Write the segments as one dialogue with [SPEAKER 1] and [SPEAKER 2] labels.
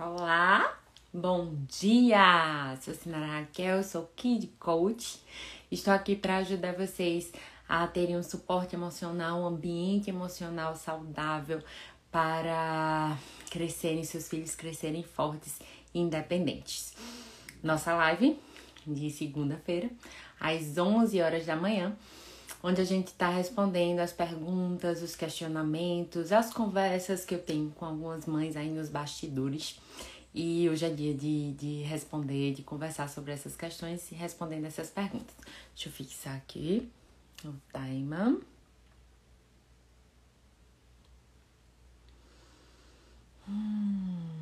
[SPEAKER 1] Olá, bom dia! Sou Sinara Raquel, sou Kid Coach. Estou aqui para ajudar vocês a terem um suporte emocional, um ambiente emocional saudável para crescerem, seus filhos crescerem fortes e independentes. Nossa live de segunda-feira, às 11 horas da manhã, onde a gente está respondendo as perguntas, os questionamentos, as conversas que eu tenho com algumas mães aí nos bastidores. E hoje é dia de, de responder, de conversar sobre essas questões e respondendo essas perguntas. Deixa eu fixar aqui o timer. Hum.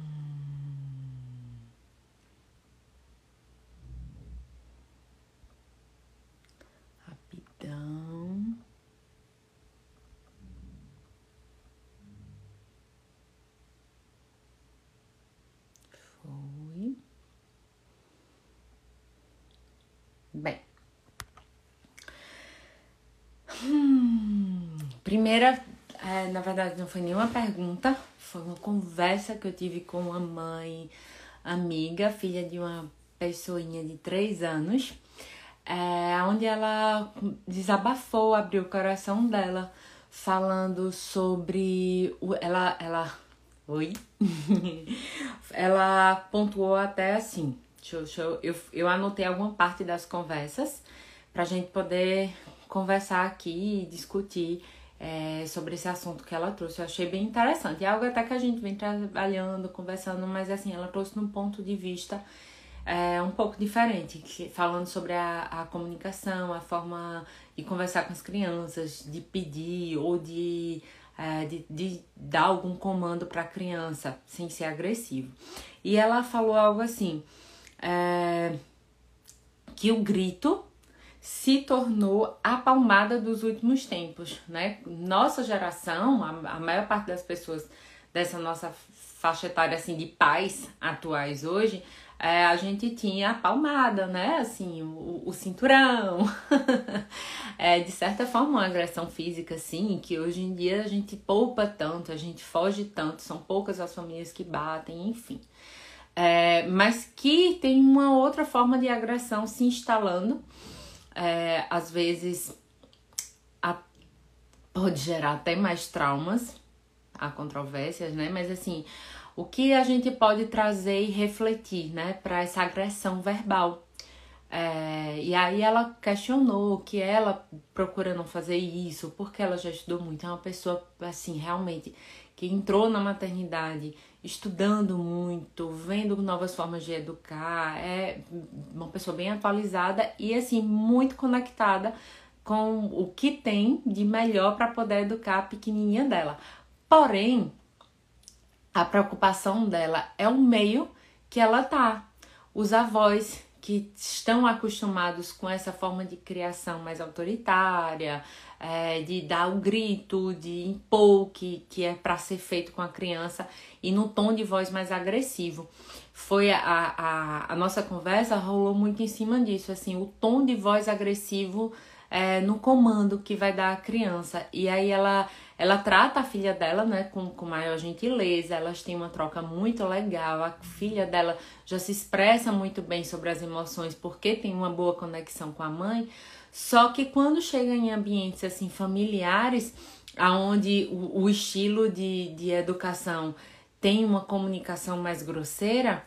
[SPEAKER 1] Bem. Hum, primeira, é, na verdade, não foi nenhuma pergunta, foi uma conversa que eu tive com uma mãe amiga, filha de uma pessoinha de três anos, é, onde ela desabafou, abriu o coração dela, falando sobre. O, ela, ela. Oi? ela pontuou até assim. Deixa eu, deixa eu, eu, eu anotei alguma parte das conversas pra gente poder conversar aqui e discutir é, sobre esse assunto que ela trouxe. Eu achei bem interessante. É algo até que a gente vem trabalhando, conversando, mas assim, ela trouxe num ponto de vista é, um pouco diferente, que, falando sobre a, a comunicação, a forma de conversar com as crianças, de pedir ou de, é, de, de dar algum comando para a criança sem ser agressivo. E ela falou algo assim. É, que o grito se tornou a palmada dos últimos tempos, né? Nossa geração, a, a maior parte das pessoas dessa nossa faixa etária assim de pais atuais hoje, é, a gente tinha a palmada, né? Assim, o, o cinturão. é, de certa forma, uma agressão física, assim, que hoje em dia a gente poupa tanto, a gente foge tanto, são poucas as famílias que batem, enfim. É, mas que tem uma outra forma de agressão se instalando é, às vezes a, pode gerar até mais traumas, há controvérsias, né? Mas assim, o que a gente pode trazer e refletir, né, para essa agressão verbal? É, e aí ela questionou que ela procura não fazer isso, porque ela já estudou muito, é uma pessoa assim, realmente que entrou na maternidade estudando muito, vendo novas formas de educar, é uma pessoa bem atualizada e assim muito conectada com o que tem de melhor para poder educar a pequenininha dela. Porém, a preocupação dela é o meio que ela tá. Os avós que estão acostumados com essa forma de criação mais autoritária, é, de dar o grito, de impor que, que é para ser feito com a criança e no tom de voz mais agressivo. Foi a, a, a nossa conversa rolou muito em cima disso, assim, o tom de voz agressivo é, no comando que vai dar a criança. E aí ela ela trata a filha dela, né, com, com maior gentileza, elas têm uma troca muito legal, a filha dela já se expressa muito bem sobre as emoções porque tem uma boa conexão com a mãe, só que quando chega em ambientes assim familiares, aonde o, o estilo de, de educação tem uma comunicação mais grosseira,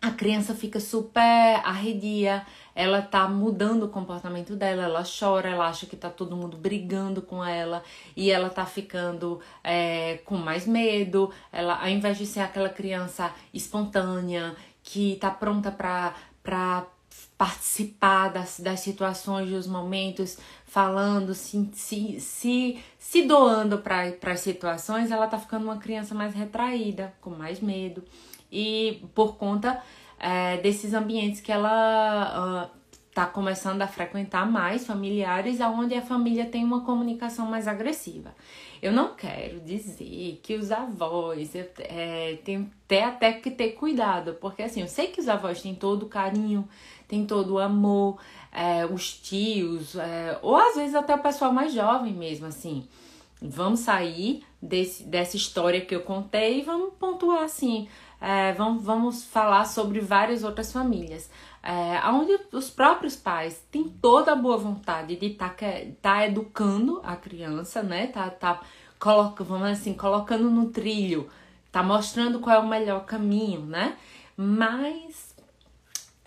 [SPEAKER 1] a criança fica super arredia, ela tá mudando o comportamento dela, ela chora, ela acha que tá todo mundo brigando com ela e ela tá ficando é, com mais medo, ela ao invés de ser aquela criança espontânea que tá pronta pra, pra participar das, das situações, dos momentos, falando, se, se, se, se doando para as situações, ela tá ficando uma criança mais retraída, com mais medo e por conta é, desses ambientes que ela uh, começando a frequentar mais, familiares, aonde a família tem uma comunicação mais agressiva. Eu não quero dizer que os avós é, tem, tem até que ter cuidado, porque assim, eu sei que os avós têm todo o carinho, tem todo o amor, é, os tios, é, ou às vezes até o pessoal mais jovem mesmo, assim Vamos sair desse, dessa história que eu contei e vamos pontuar assim. É, vamos, vamos falar sobre várias outras famílias. É, onde os próprios pais têm toda a boa vontade de estar tá, tá educando a criança, né? Tá, tá coloca, vamos assim, colocando no trilho, tá mostrando qual é o melhor caminho, né? Mas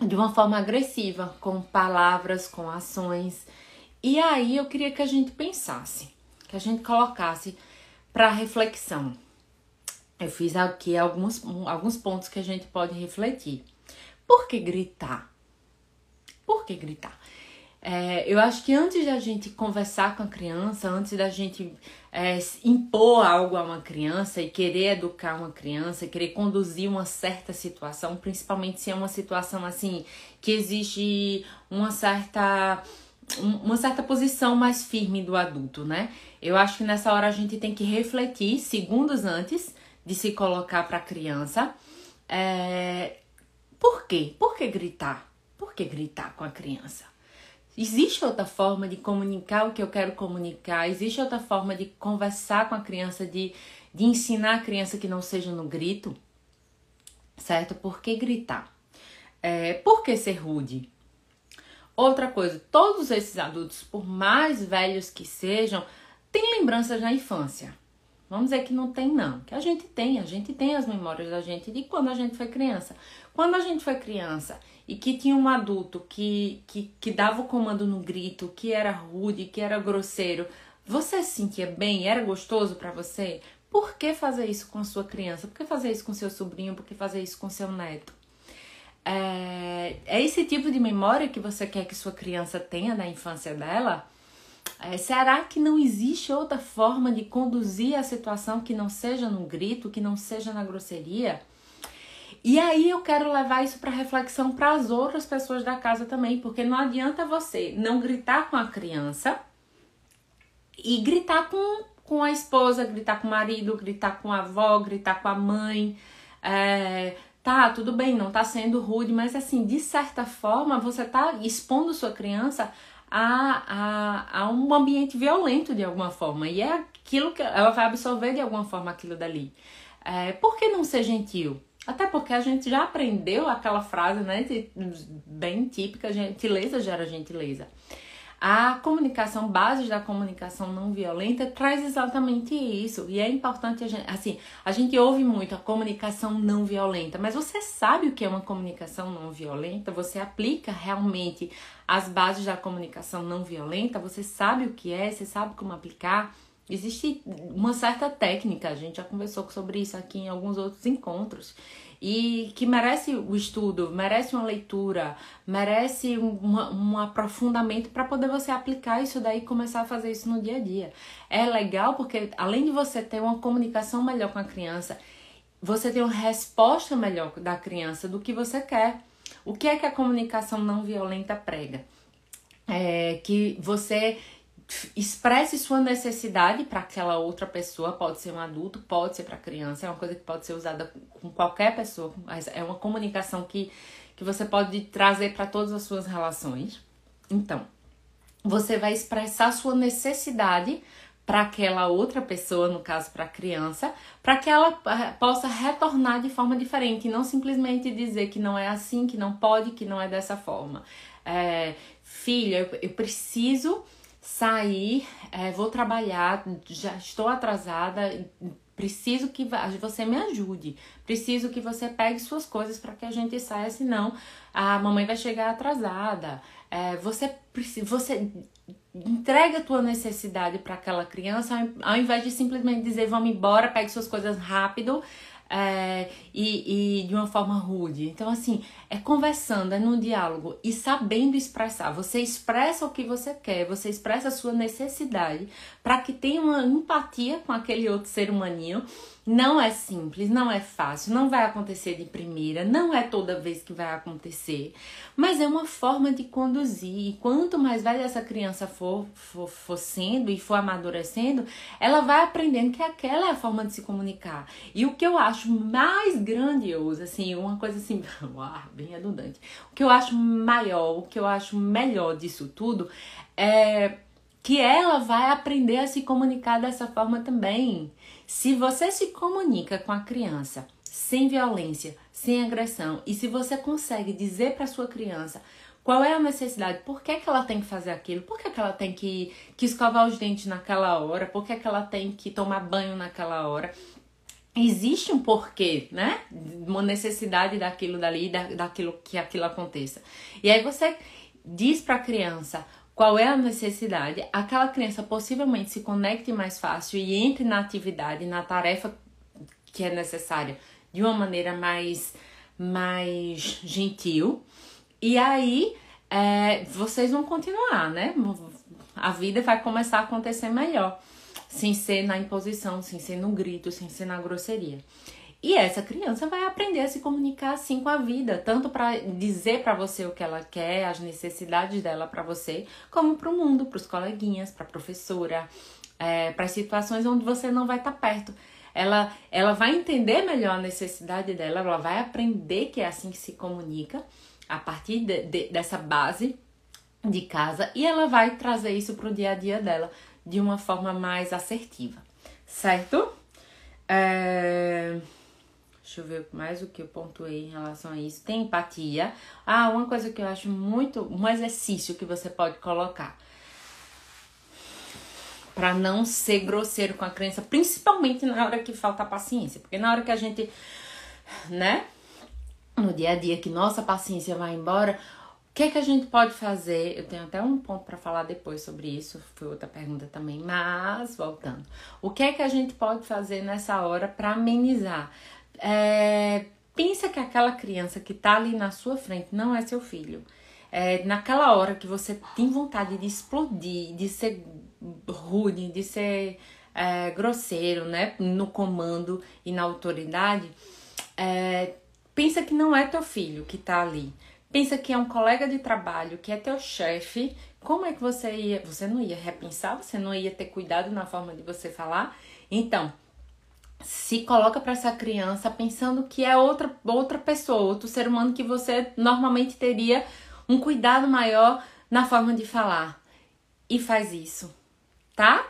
[SPEAKER 1] de uma forma agressiva, com palavras, com ações. E aí eu queria que a gente pensasse, que a gente colocasse para reflexão. Eu fiz aqui alguns, alguns pontos que a gente pode refletir. Por que gritar? Por que gritar? É, eu acho que antes da gente conversar com a criança, antes da gente é, impor algo a uma criança e querer educar uma criança, querer conduzir uma certa situação, principalmente se é uma situação assim que exige uma certa uma certa posição mais firme do adulto, né? Eu acho que nessa hora a gente tem que refletir segundos antes de se colocar para a criança. É... Por quê? Por que gritar? Por que gritar com a criança? Existe outra forma de comunicar o que eu quero comunicar? Existe outra forma de conversar com a criança, de, de ensinar a criança que não seja no grito? Certo? Por que gritar? É, por que ser rude? Outra coisa, todos esses adultos, por mais velhos que sejam, têm lembranças da infância. Vamos dizer que não tem, não. Que a gente tem, a gente tem as memórias da gente de quando a gente foi criança. Quando a gente foi criança e que tinha um adulto que, que, que dava o comando no grito, que era rude, que era grosseiro, você se sentia bem? Era gostoso para você? Por que fazer isso com a sua criança? Por que fazer isso com seu sobrinho? Por que fazer isso com seu neto? É, é esse tipo de memória que você quer que sua criança tenha da infância dela? É, será que não existe outra forma de conduzir a situação que não seja no grito, que não seja na grosseria? E aí eu quero levar isso para reflexão para as outras pessoas da casa também, porque não adianta você não gritar com a criança e gritar com, com a esposa, gritar com o marido, gritar com a avó, gritar com a mãe. É, tá, tudo bem, não tá sendo rude, mas assim, de certa forma, você tá expondo sua criança a, a, a um ambiente violento de alguma forma. E é aquilo que ela vai absorver de alguma forma aquilo dali. É, por que não ser gentil? Até porque a gente já aprendeu aquela frase, né, bem típica, gentileza gera gentileza. A comunicação, bases da comunicação não violenta, traz exatamente isso. E é importante a gente, assim, a gente ouve muito a comunicação não violenta, mas você sabe o que é uma comunicação não violenta? Você aplica realmente as bases da comunicação não violenta? Você sabe o que é? Você sabe como aplicar? Existe uma certa técnica, a gente já conversou sobre isso aqui em alguns outros encontros, e que merece o estudo, merece uma leitura, merece um, um aprofundamento para poder você aplicar isso daí e começar a fazer isso no dia a dia. É legal porque além de você ter uma comunicação melhor com a criança, você tem uma resposta melhor da criança do que você quer. O que é que a comunicação não violenta prega? É que você expresse sua necessidade para aquela outra pessoa, pode ser um adulto, pode ser para criança, é uma coisa que pode ser usada com qualquer pessoa, mas é uma comunicação que, que você pode trazer para todas as suas relações. Então, você vai expressar sua necessidade para aquela outra pessoa, no caso para a criança, para que ela eh, possa retornar de forma diferente não simplesmente dizer que não é assim, que não pode, que não é dessa forma. É, filha, eu, eu preciso sair, é, vou trabalhar, já estou atrasada, preciso que você me ajude, preciso que você pegue suas coisas para que a gente saia, senão a mamãe vai chegar atrasada. É, você você entrega a tua necessidade para aquela criança, ao invés de simplesmente dizer vamos embora, pegue suas coisas rápido é, e, e de uma forma rude. Então, assim, é conversando, é num diálogo e sabendo expressar. Você expressa o que você quer, você expressa a sua necessidade para que tenha uma empatia com aquele outro ser humaninho não é simples, não é fácil, não vai acontecer de primeira, não é toda vez que vai acontecer, mas é uma forma de conduzir. E quanto mais velha essa criança for, for, for sendo e for amadurecendo, ela vai aprendendo que aquela é a forma de se comunicar. E o que eu acho mais grandioso, assim, uma coisa assim, uau, bem redundante, o que eu acho maior, o que eu acho melhor disso tudo é que ela vai aprender a se comunicar dessa forma também. Se você se comunica com a criança sem violência, sem agressão, e se você consegue dizer para sua criança qual é a necessidade, por que, que ela tem que fazer aquilo, por que, que ela tem que, que escovar os dentes naquela hora, por que, que ela tem que tomar banho naquela hora, existe um porquê, né? Uma necessidade daquilo dali, da, daquilo que aquilo aconteça. E aí você diz para a criança qual é a necessidade, aquela criança possivelmente se conecte mais fácil e entre na atividade, na tarefa que é necessária de uma maneira mais, mais gentil. E aí é, vocês vão continuar, né? A vida vai começar a acontecer melhor sem ser na imposição, sem ser no grito, sem ser na grosseria. E essa criança vai aprender a se comunicar assim com a vida, tanto para dizer para você o que ela quer, as necessidades dela para você, como para o mundo, para os coleguinhas, para a professora, é, para situações onde você não vai estar tá perto. Ela, ela vai entender melhor a necessidade dela, ela vai aprender que é assim que se comunica, a partir de, de, dessa base de casa, e ela vai trazer isso para o dia a dia dela de uma forma mais assertiva, certo? É... Deixa eu ver mais o que eu pontuei em relação a isso. Tem empatia. Ah, uma coisa que eu acho muito. Um exercício que você pode colocar. Para não ser grosseiro com a criança, principalmente na hora que falta paciência. Porque na hora que a gente, né, no dia a dia que nossa paciência vai embora, que é que a gente pode fazer? Eu tenho até um ponto para falar depois sobre isso, foi outra pergunta também, mas voltando. O que é que a gente pode fazer nessa hora para amenizar? É, pensa que aquela criança que tá ali na sua frente não é seu filho. É, naquela hora que você tem vontade de explodir, de ser rude, de ser é, grosseiro, né, no comando e na autoridade, é, pensa que não é teu filho que tá ali pensa que é um colega de trabalho, que é teu chefe, como é que você ia, você não ia repensar, você não ia ter cuidado na forma de você falar? Então, se coloca para essa criança pensando que é outra outra pessoa, outro ser humano que você normalmente teria um cuidado maior na forma de falar. E faz isso, tá?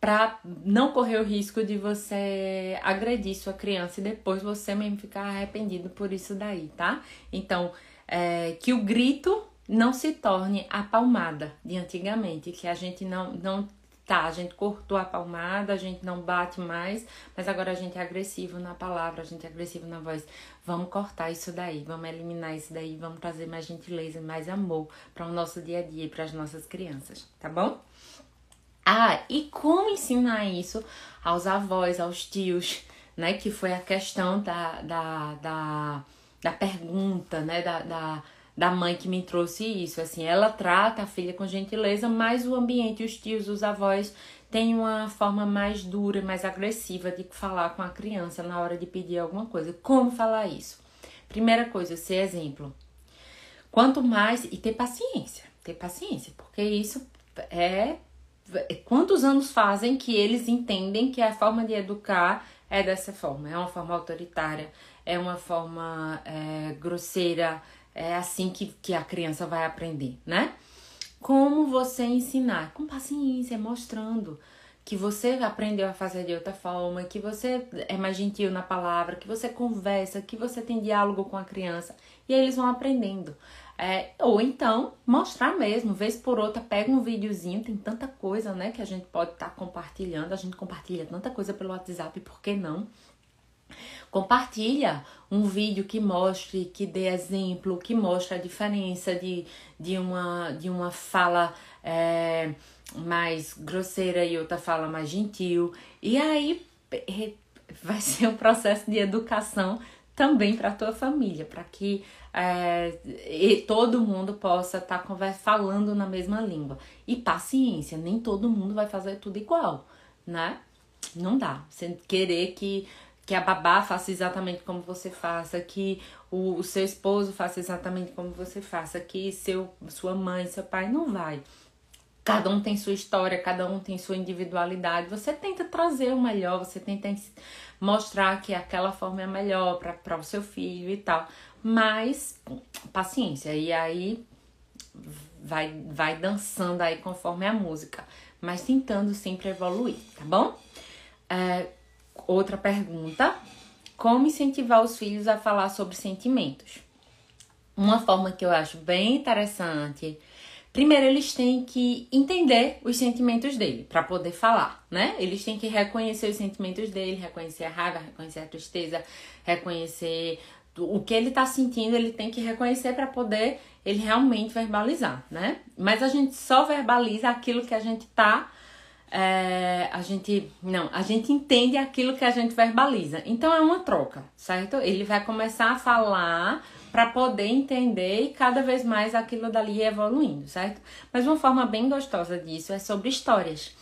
[SPEAKER 1] Para não correr o risco de você agredir sua criança e depois você mesmo ficar arrependido por isso daí, tá? Então, é, que o grito não se torne a palmada de antigamente, que a gente não, não tá, a gente cortou a palmada, a gente não bate mais, mas agora a gente é agressivo na palavra, a gente é agressivo na voz. Vamos cortar isso daí, vamos eliminar isso daí, vamos trazer mais gentileza, mais amor para o nosso dia a dia e para as nossas crianças, tá bom? Ah, e como ensinar isso aos avós, aos tios, né? Que foi a questão da, da, da da pergunta, né, da, da, da mãe que me trouxe isso. Assim, ela trata a filha com gentileza, mas o ambiente, os tios, os avós têm uma forma mais dura, mais agressiva de falar com a criança na hora de pedir alguma coisa. Como falar isso? Primeira coisa, ser exemplo. Quanto mais e ter paciência, ter paciência, porque isso é quantos anos fazem que eles entendem que a forma de educar é dessa forma, é uma forma autoritária, é uma forma é, grosseira, é assim que, que a criança vai aprender, né? Como você ensinar? Com paciência, mostrando que você aprendeu a fazer de outra forma, que você é mais gentil na palavra, que você conversa, que você tem diálogo com a criança e aí eles vão aprendendo. É, ou então mostrar mesmo, vez por outra, pega um videozinho, tem tanta coisa, né, que a gente pode estar tá compartilhando, a gente compartilha tanta coisa pelo WhatsApp, por que não? Compartilha um vídeo que mostre, que dê exemplo, que mostre a diferença de, de, uma, de uma fala é, mais grosseira e outra fala mais gentil. E aí vai ser um processo de educação também para a tua família, para que é, todo mundo possa estar tá falando na mesma língua. E paciência, nem todo mundo vai fazer tudo igual, né? Não dá. Você querer que que a babá faça exatamente como você faça, que o, o, seu esposo faça exatamente como você faça, que seu, sua mãe, seu pai não vai. Cada um tem sua história, cada um tem sua individualidade. Você tenta trazer o melhor, você tenta mostrar que aquela forma é melhor para o seu filho e tal. Mas paciência. E aí vai, vai dançando aí conforme a música, mas tentando sempre evoluir, tá bom? É, outra pergunta: como incentivar os filhos a falar sobre sentimentos? Uma forma que eu acho bem interessante Primeiro, eles têm que entender os sentimentos dele para poder falar, né? Eles têm que reconhecer os sentimentos dele, reconhecer a raiva, reconhecer a tristeza, reconhecer o que ele tá sentindo, ele tem que reconhecer para poder ele realmente verbalizar, né? Mas a gente só verbaliza aquilo que a gente tá. É, a gente. Não, a gente entende aquilo que a gente verbaliza. Então é uma troca, certo? Ele vai começar a falar para poder entender e cada vez mais aquilo dali evoluindo, certo? Mas uma forma bem gostosa disso é sobre histórias.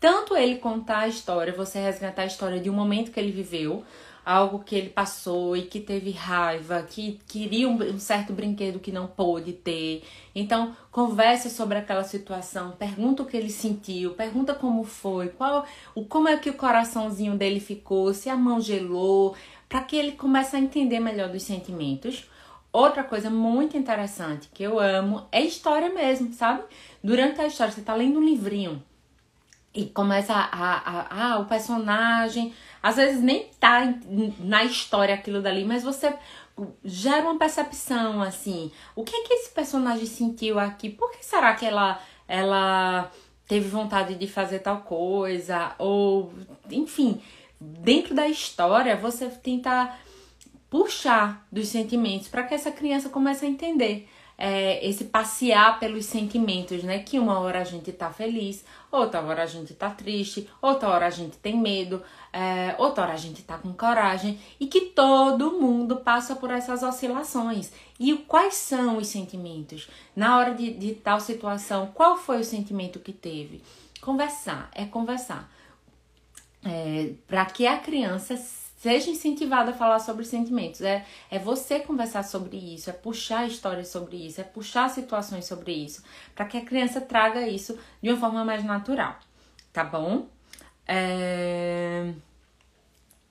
[SPEAKER 1] Tanto ele contar a história, você resgatar a história de um momento que ele viveu, algo que ele passou e que teve raiva, que queria um, certo brinquedo que não pôde ter. Então, converse sobre aquela situação, pergunta o que ele sentiu, pergunta como foi, qual, o como é que o coraçãozinho dele ficou, se a mão gelou, para que ele comece a entender melhor dos sentimentos. Outra coisa muito interessante que eu amo é história mesmo, sabe? Durante a história, você tá lendo um livrinho e começa a, a, a, a o personagem, às vezes nem tá na história aquilo dali, mas você gera uma percepção assim. O que que esse personagem sentiu aqui? Por que será que ela ela teve vontade de fazer tal coisa? Ou enfim, dentro da história você tenta puxar dos sentimentos para que essa criança comece a entender é, esse passear pelos sentimentos, né? Que uma hora a gente tá feliz, outra hora a gente tá triste, outra hora a gente tem medo, é, outra hora a gente tá com coragem e que todo mundo passa por essas oscilações. E quais são os sentimentos? Na hora de, de tal situação, qual foi o sentimento que teve? Conversar, é conversar. É, para que a criança Seja incentivado a falar sobre sentimentos. É, é você conversar sobre isso, é puxar histórias sobre isso, é puxar situações sobre isso, para que a criança traga isso de uma forma mais natural, tá bom? É...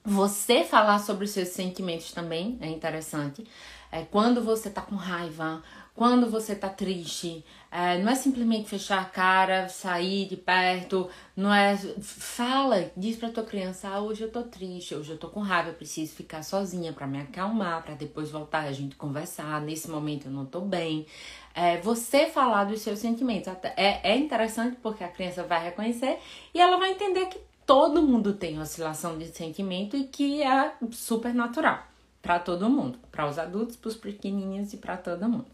[SPEAKER 1] Você falar sobre os seus sentimentos também é interessante. É, quando você tá com raiva, quando você tá triste, é, não é simplesmente fechar a cara, sair de perto, não é. Fala, diz pra tua criança: ah, hoje eu tô triste, hoje eu tô com raiva, eu preciso ficar sozinha para me acalmar, para depois voltar a gente conversar. Nesse momento eu não tô bem. É, você falar dos seus sentimentos é, é interessante porque a criança vai reconhecer e ela vai entender que todo mundo tem oscilação de sentimento e que é super natural para todo mundo, para os adultos, para os pequenininhos e para todo mundo.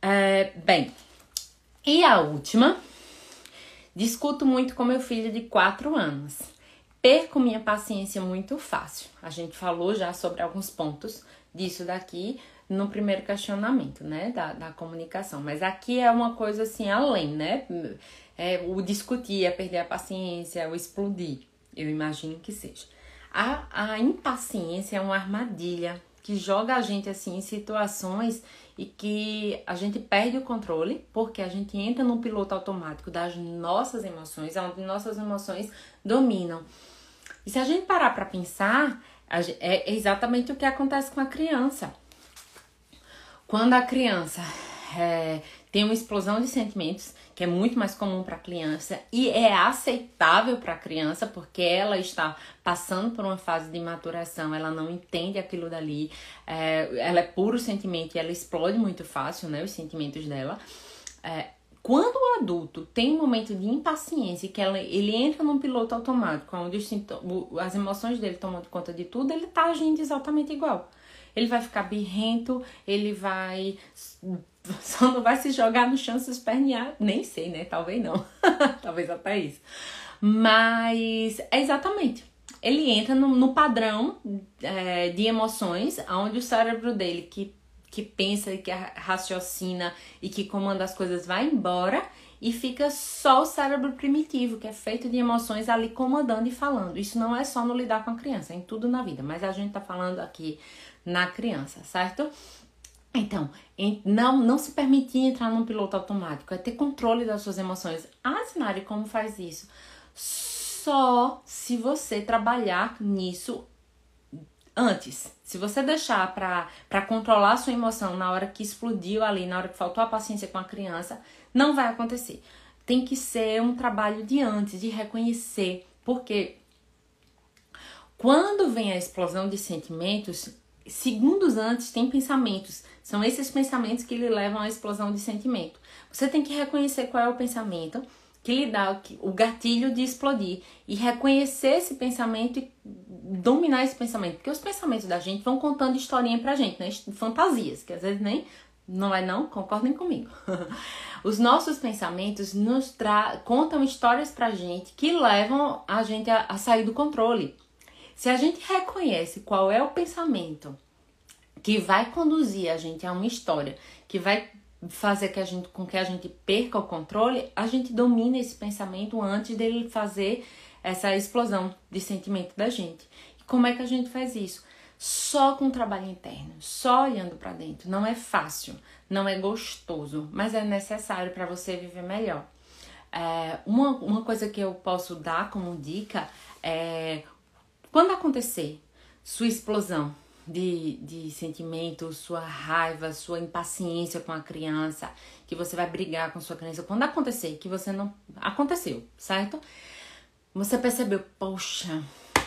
[SPEAKER 1] É, bem, e a última, discuto muito com meu filho de 4 anos. Perco minha paciência muito fácil. A gente falou já sobre alguns pontos disso daqui no primeiro questionamento, né, da, da comunicação. Mas aqui é uma coisa assim além, né? É, o discutir, é perder a paciência, o explodir. Eu imagino que seja. A, a impaciência é uma armadilha que joga a gente assim em situações e que a gente perde o controle porque a gente entra no piloto automático das nossas emoções, onde nossas emoções dominam. E se a gente parar para pensar, é exatamente o que acontece com a criança. Quando a criança é, tem uma explosão de sentimentos, que é muito mais comum para a criança e é aceitável para a criança porque ela está passando por uma fase de maturação, ela não entende aquilo dali, é, ela é puro sentimento e ela explode muito fácil, né, os sentimentos dela. É, quando o adulto tem um momento de impaciência, que ela, ele entra num piloto automático, onde as emoções dele tomam conta de tudo, ele tá agindo exatamente igual. Ele vai ficar birrento, ele vai só não vai se jogar no chão se espernear. Nem sei, né? Talvez não. Talvez até isso. Mas é exatamente. Ele entra no, no padrão é, de emoções, onde o cérebro dele, que, que pensa e que raciocina e que comanda as coisas, vai embora e fica só o cérebro primitivo, que é feito de emoções ali comandando e falando. Isso não é só no lidar com a criança, é em tudo na vida, mas a gente tá falando aqui na criança, certo? Então, não, não se permitir entrar num piloto automático, é ter controle das suas emoções. Ah, Sinari, como faz isso? Só se você trabalhar nisso antes. Se você deixar para controlar a sua emoção na hora que explodiu ali, na hora que faltou a paciência com a criança, não vai acontecer. Tem que ser um trabalho de antes, de reconhecer. Porque quando vem a explosão de sentimentos, segundos antes tem pensamentos. São esses pensamentos que lhe levam à explosão de sentimento. Você tem que reconhecer qual é o pensamento que lhe dá o gatilho de explodir e reconhecer esse pensamento e dominar esse pensamento, porque os pensamentos da gente vão contando historinha pra gente, né? Fantasias, que às vezes nem não é não, concordem comigo. Os nossos pensamentos nos tra contam histórias pra gente que levam a gente a, a sair do controle. Se a gente reconhece qual é o pensamento que vai conduzir a gente a uma história, que vai fazer que a gente, com que a gente perca o controle, a gente domina esse pensamento antes dele fazer essa explosão de sentimento da gente. E como é que a gente faz isso? Só com trabalho interno, só olhando para dentro. Não é fácil, não é gostoso, mas é necessário para você viver melhor. É, uma, uma coisa que eu posso dar como dica é quando acontecer sua explosão de, de sentimento, sua raiva, sua impaciência com a criança, que você vai brigar com sua criança, quando acontecer, que você não. Aconteceu, certo? Você percebeu, poxa,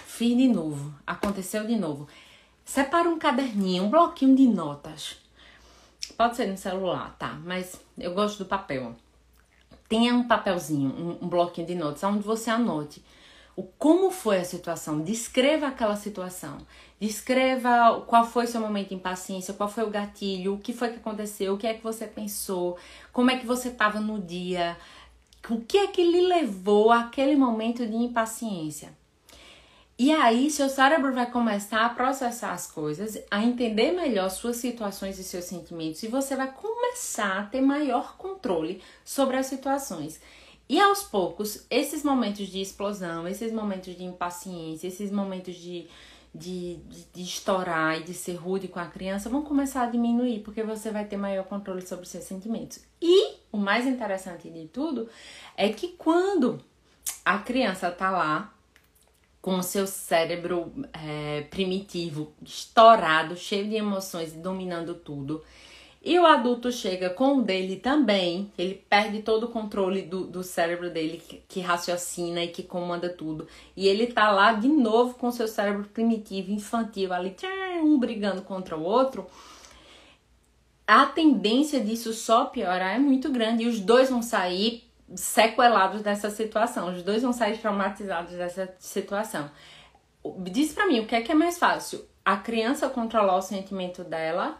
[SPEAKER 1] fiz de novo, aconteceu de novo. Separa um caderninho, um bloquinho de notas. Pode ser no celular, tá? Mas eu gosto do papel. Tenha um papelzinho, um, um bloquinho de notas, onde você anote o como foi a situação, descreva aquela situação, descreva qual foi seu momento de impaciência, qual foi o gatilho, o que foi que aconteceu, o que é que você pensou, como é que você estava no dia, o que é que lhe levou àquele momento de impaciência. E aí, seu cérebro vai começar a processar as coisas, a entender melhor suas situações e seus sentimentos, e você vai começar a ter maior controle sobre as situações. E aos poucos, esses momentos de explosão, esses momentos de impaciência, esses momentos de, de, de, de, estourar e de ser rude com a criança vão começar a diminuir, porque você vai ter maior controle sobre seus sentimentos. E o mais interessante de tudo é que quando a criança tá lá com o seu cérebro é, primitivo estourado, cheio de emoções e dominando tudo, e o adulto chega com o dele também, ele perde todo o controle do, do cérebro dele, que, que, raciocina e que comanda tudo. E ele tá lá de novo com seu cérebro primitivo, infantil, ali, um brigando contra o outro. A tendência disso só piorar é muito grande e os dois vão sair sequelados dessa situação, os dois vão sair traumatizados dessa situação. Diz para mim, o que é que é mais fácil? A criança controlar o sentimento dela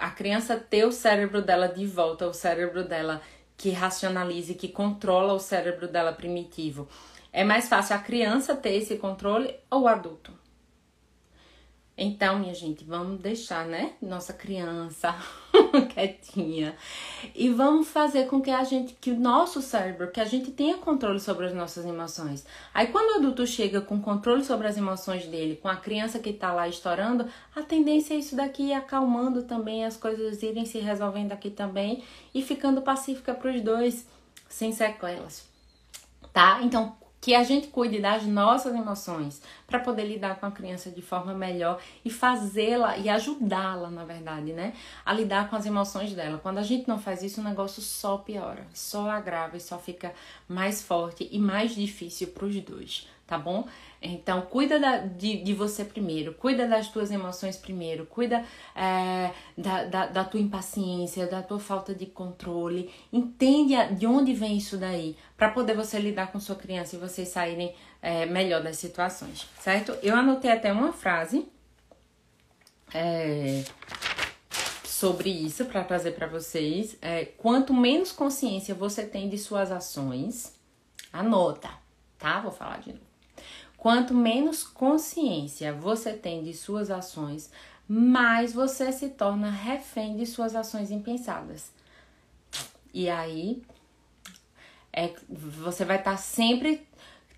[SPEAKER 1] a criança ter o cérebro dela de volta, o cérebro dela que racionalize, que controla o cérebro dela primitivo. É mais fácil a criança ter esse controle ou o adulto? Então, minha gente, vamos deixar, né, nossa criança quietinha e vamos fazer com que a gente, que o nosso cérebro, que a gente tenha controle sobre as nossas emoções. Aí, quando o adulto chega com controle sobre as emoções dele, com a criança que tá lá estourando, a tendência é isso daqui acalmando também, as coisas irem se resolvendo aqui também e ficando pacífica para os dois, sem sequelas. Tá? Então, que a gente cuide das nossas emoções para poder lidar com a criança de forma melhor e fazê-la e ajudá-la, na verdade, né, a lidar com as emoções dela. Quando a gente não faz isso, o negócio só piora, só agrava e só fica mais forte e mais difícil para os dois, tá bom? Então, cuida da, de, de você primeiro, cuida das tuas emoções primeiro, cuida é, da, da, da, tua impaciência, da tua falta de controle. Entende de onde vem isso daí, para poder você lidar com sua criança e vocês saírem é, melhor das situações, certo? Eu anotei até uma frase é, sobre isso para trazer para vocês. É, quanto menos consciência você tem de suas ações, anota, tá? Vou falar de novo. Quanto menos consciência você tem de suas ações, mais você se torna refém de suas ações impensadas. E aí é, você vai estar tá sempre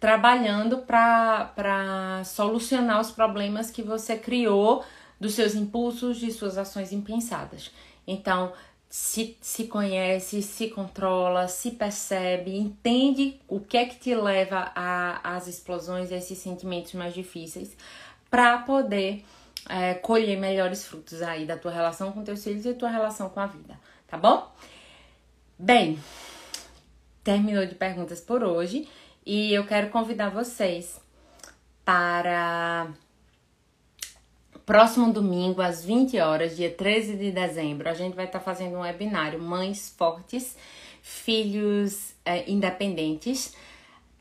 [SPEAKER 1] trabalhando para solucionar os problemas que você criou dos seus impulsos, de suas ações impensadas. Então, se, se conhece, se controla, se percebe, entende o que é que te leva às explosões, a esses sentimentos mais difíceis, para poder é, colher melhores frutos aí da tua relação com teus filhos e tua relação com a vida, tá bom? Bem, terminou de perguntas por hoje e eu quero convidar vocês para próximo domingo às 20 horas, dia 13 de dezembro, a gente vai estar tá fazendo um webinário Mães Fortes, Filhos é, Independentes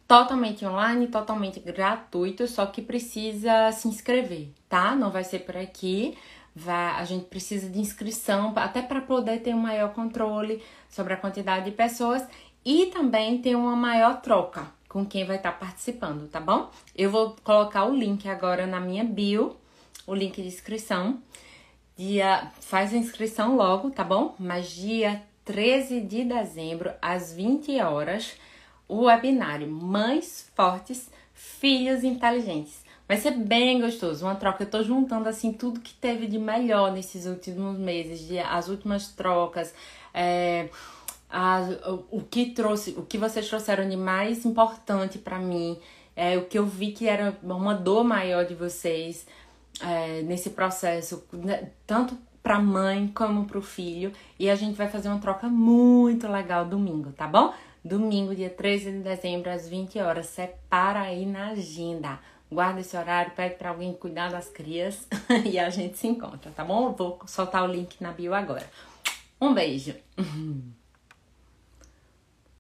[SPEAKER 1] totalmente online, totalmente gratuito, só que precisa se inscrever, tá? Não vai ser por aqui. Vai, a gente precisa de inscrição até para poder ter um maior controle sobre a quantidade de pessoas e também ter uma maior troca com quem vai estar tá participando, tá bom? Eu vou colocar o link agora na minha bio, o link de inscrição. Dia, faz a inscrição logo, tá bom? Mas dia 13 de dezembro, às 20 horas, o webinário Mães Fortes, Filhos Inteligentes. Vai ser bem gostoso, uma troca. Eu tô juntando assim tudo que teve de melhor nesses últimos meses, de, as últimas trocas, é, o, que trouxe, o que vocês trouxeram de mais importante para mim, é, o que eu vi que era uma dor maior de vocês é, nesse processo, né, tanto para mãe como para o filho. E a gente vai fazer uma troca muito legal domingo, tá bom? Domingo, dia 13 de dezembro, às 20 horas. Separa aí na agenda. Guarda esse horário, pede para alguém cuidar das crias e a gente se encontra, tá bom? vou soltar o link na bio agora. Um beijo!